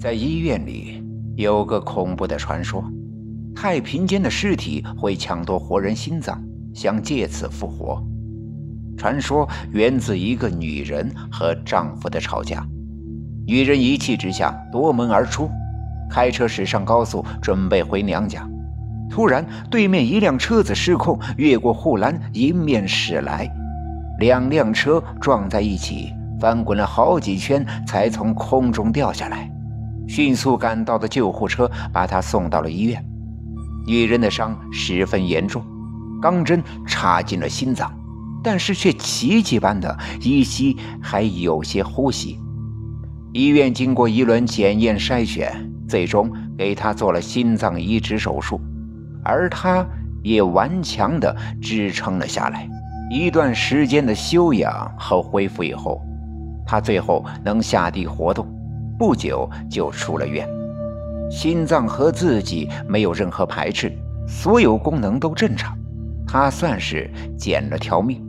在医院里有个恐怖的传说：太平间的尸体会抢夺活人心脏，想借此复活。传说源自一个女人和丈夫的吵架，女人一气之下夺门而出，开车驶上高速，准备回娘家。突然，对面一辆车子失控，越过护栏迎面驶来，两辆车撞在一起，翻滚了好几圈，才从空中掉下来。迅速赶到的救护车把她送到了医院。女人的伤十分严重，钢针插进了心脏，但是却奇迹般的依稀还有些呼吸。医院经过一轮检验筛选，最终给她做了心脏移植手术。而他也顽强地支撑了下来。一段时间的休养和恢复以后，他最后能下地活动，不久就出了院。心脏和自己没有任何排斥，所有功能都正常，他算是捡了条命，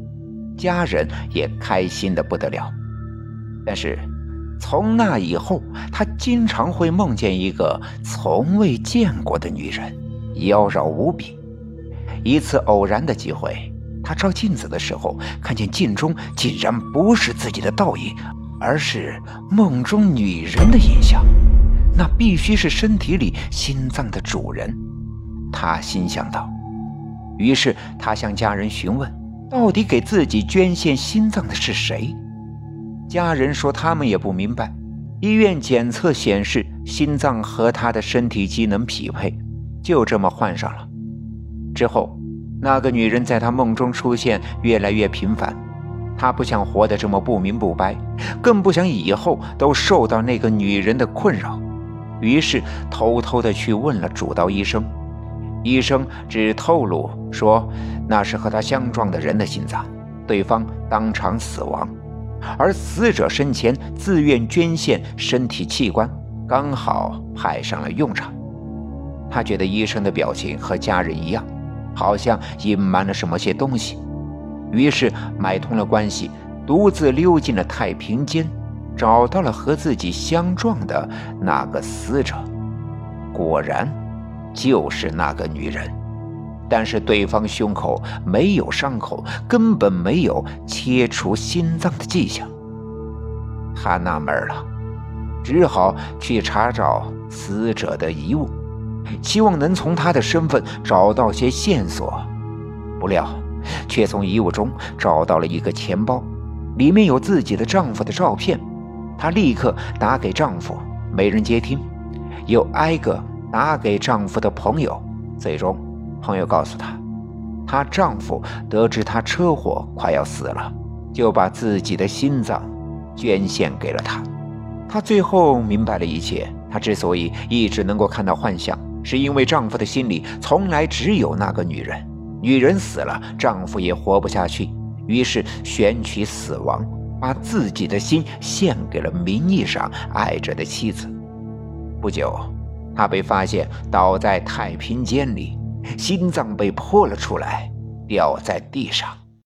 家人也开心的不得了。但是从那以后，他经常会梦见一个从未见过的女人。妖娆无比。一次偶然的机会，他照镜子的时候，看见镜中竟然不是自己的倒影，而是梦中女人的影像。那必须是身体里心脏的主人。他心想道。于是他向家人询问，到底给自己捐献心脏的是谁？家人说他们也不明白。医院检测显示，心脏和他的身体机能匹配。就这么换上了。之后，那个女人在他梦中出现越来越频繁。他不想活得这么不明不白，更不想以后都受到那个女人的困扰。于是，偷偷的去问了主刀医生。医生只透露说，那是和他相撞的人的心脏，对方当场死亡，而死者生前自愿捐献身体器官，刚好派上了用场。他觉得医生的表情和家人一样，好像隐瞒了什么些东西，于是买通了关系，独自溜进了太平间，找到了和自己相撞的那个死者。果然，就是那个女人，但是对方胸口没有伤口，根本没有切除心脏的迹象。他纳闷了，只好去查找死者的遗物。希望能从他的身份找到些线索，不料却从遗物中找到了一个钱包，里面有自己的丈夫的照片。她立刻打给丈夫，没人接听，又挨个打给丈夫的朋友。最终，朋友告诉她，她丈夫得知她车祸快要死了，就把自己的心脏捐献给了她。她最后明白了一切。她之所以一直能够看到幻象。是因为丈夫的心里从来只有那个女人，女人死了，丈夫也活不下去，于是选取死亡，把自己的心献给了名义上爱着的妻子。不久，他被发现倒在太平间里，心脏被破了出来，掉在地上。